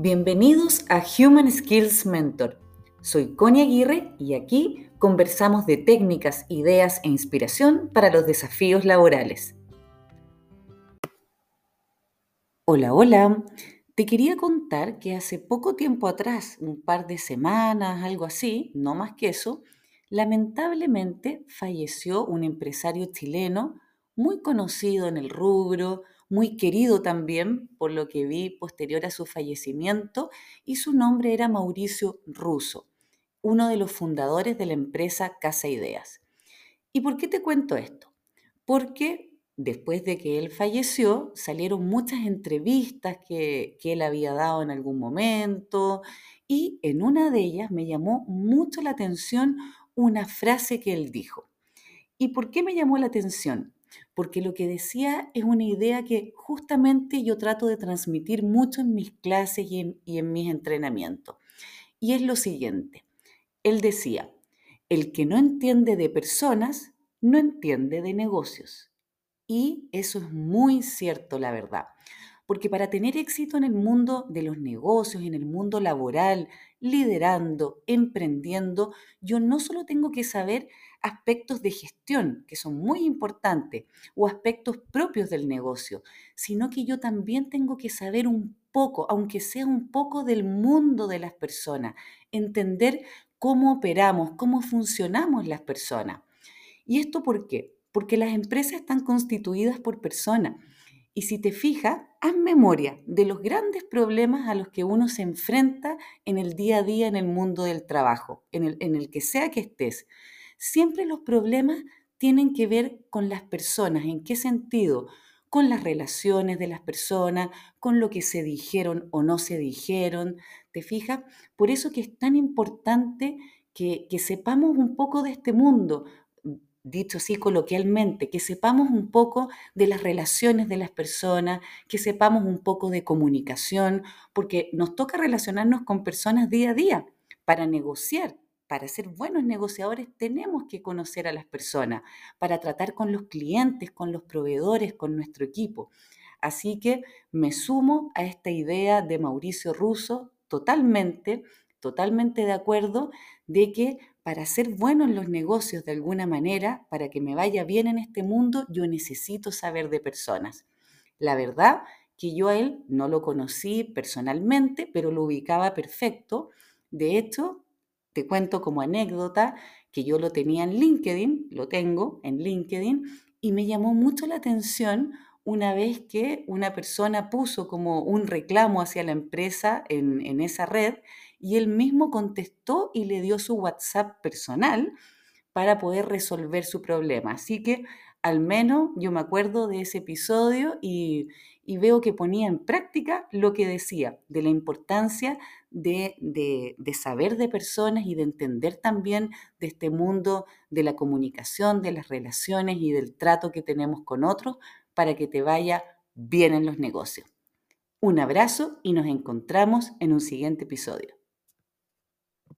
Bienvenidos a Human Skills Mentor. Soy Connie Aguirre y aquí conversamos de técnicas, ideas e inspiración para los desafíos laborales. Hola, hola. Te quería contar que hace poco tiempo atrás, un par de semanas, algo así, no más que eso, lamentablemente falleció un empresario chileno muy conocido en el rubro, muy querido también, por lo que vi posterior a su fallecimiento, y su nombre era Mauricio Russo, uno de los fundadores de la empresa Casa Ideas. ¿Y por qué te cuento esto? Porque después de que él falleció, salieron muchas entrevistas que, que él había dado en algún momento, y en una de ellas me llamó mucho la atención una frase que él dijo. ¿Y por qué me llamó la atención? Porque lo que decía es una idea que justamente yo trato de transmitir mucho en mis clases y en, mis entrenamientos. Y es lo siguiente, él decía, el que no entiende de personas, no entiende de negocios. Y eso es muy cierto, la verdad. Porque para tener éxito en el mundo de los negocios, en el mundo laboral, liderando, emprendiendo, yo no solo tengo que saber aspectos de gestión que son muy importantes o aspectos propios del negocio, sino que yo también tengo que saber un poco, aunque sea un poco del mundo de las personas, entender cómo operamos, cómo funcionamos las personas. ¿Y esto por qué? Porque las empresas están constituidas por personas. Y si te fijas, haz memoria de los grandes problemas a los que uno se enfrenta en el día a día en el mundo del trabajo, en el, en el que sea que estés siempre los problemas tienen que ver con las personas. ¿En qué sentido? Con las relaciones de las personas, con lo que se dijeron o no se dijeron. ¿Te fijas? Por eso que es tan importante que, que sepamos un poco de este mundo, dicho así coloquialmente, que sepamos un poco de las relaciones de las personas, que sepamos un poco de comunicación, porque nos toca relacionarnos con personas día a día para negociar, para ser buenos negociadores tenemos que conocer a las personas, para tratar con los clientes, con los proveedores, con nuestro equipo. Así que me sumo a esta idea de Mauricio Russo totalmente, totalmente de acuerdo de que para ser bueno en los negocios de alguna manera, para que me vaya bien en este mundo, yo necesito saber de personas. La verdad que yo a él no lo conocí personalmente, pero lo ubicaba perfecto. De hecho, te cuento como anécdota que yo lo tenía en LinkedIn, lo tengo en LinkedIn, y me llamó mucho la atención una vez que una persona puso como un reclamo hacia la empresa en, en esa red y él mismo contestó y le dio su WhatsApp personal para poder resolver su problema. Así que al menos yo me acuerdo de ese episodio y, veo que ponía en práctica lo que decía, de la importancia de, de, saber de personas y de entender también de este mundo de la comunicación, de las relaciones y del trato que tenemos con otros para que te vaya bien en los negocios. Un abrazo y nos encontramos en un siguiente episodio.